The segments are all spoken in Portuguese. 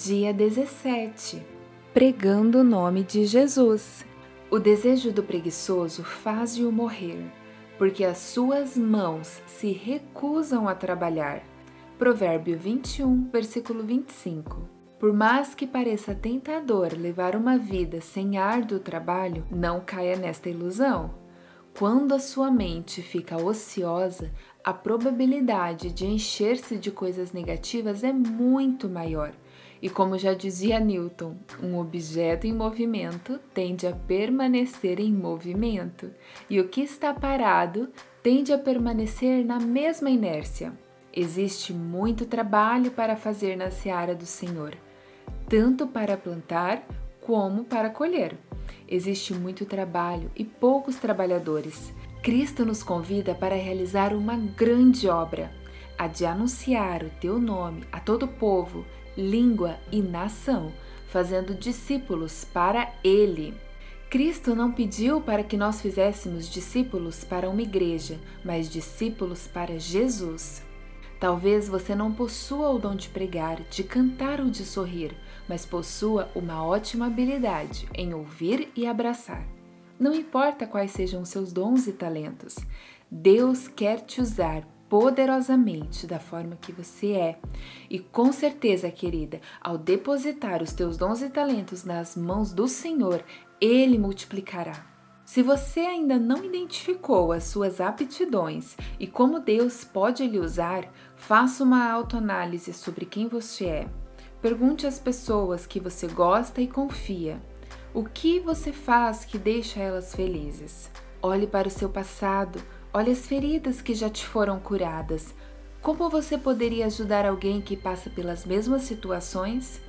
Dia 17 Pregando o nome de Jesus. O desejo do preguiçoso faz-o morrer, porque as suas mãos se recusam a trabalhar. Provérbio 21, versículo 25. Por mais que pareça tentador levar uma vida sem árduo trabalho, não caia nesta ilusão. Quando a sua mente fica ociosa, a probabilidade de encher-se de coisas negativas é muito maior e como já dizia Newton, um objeto em movimento tende a permanecer em movimento, e o que está parado tende a permanecer na mesma inércia. Existe muito trabalho para fazer na seara do Senhor, tanto para plantar como para colher. Existe muito trabalho e poucos trabalhadores. Cristo nos convida para realizar uma grande obra, a de anunciar o teu nome a todo o povo língua e nação, fazendo discípulos para Ele. Cristo não pediu para que nós fizéssemos discípulos para uma igreja, mas discípulos para Jesus. Talvez você não possua o dom de pregar, de cantar ou de sorrir, mas possua uma ótima habilidade em ouvir e abraçar. Não importa quais sejam seus dons e talentos, Deus quer te usar poderosamente da forma que você é. E com certeza, querida, ao depositar os teus dons e talentos nas mãos do Senhor, Ele multiplicará. Se você ainda não identificou as suas aptidões e como Deus pode lhe usar, faça uma autoanálise sobre quem você é. Pergunte às pessoas que você gosta e confia. O que você faz que deixa elas felizes? Olhe para o seu passado Olha as feridas que já te foram curadas. Como você poderia ajudar alguém que passa pelas mesmas situações?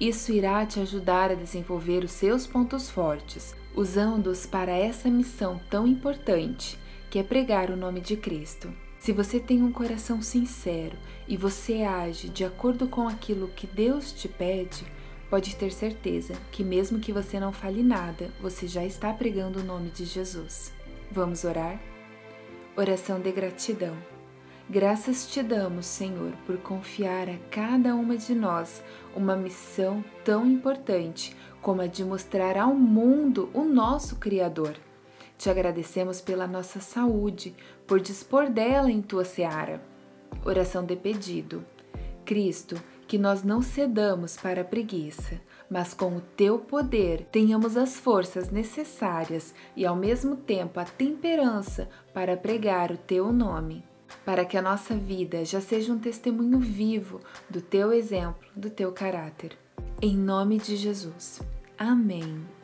Isso irá te ajudar a desenvolver os seus pontos fortes, usando-os para essa missão tão importante, que é pregar o nome de Cristo. Se você tem um coração sincero e você age de acordo com aquilo que Deus te pede, pode ter certeza que, mesmo que você não fale nada, você já está pregando o nome de Jesus. Vamos orar? Oração de gratidão. Graças te damos, Senhor, por confiar a cada uma de nós uma missão tão importante como a de mostrar ao mundo o nosso Criador. Te agradecemos pela nossa saúde, por dispor dela em tua seara. Oração de pedido. Cristo, que nós não cedamos para a preguiça, mas com o teu poder tenhamos as forças necessárias e ao mesmo tempo a temperança para pregar o teu nome, para que a nossa vida já seja um testemunho vivo do teu exemplo, do teu caráter. Em nome de Jesus. Amém.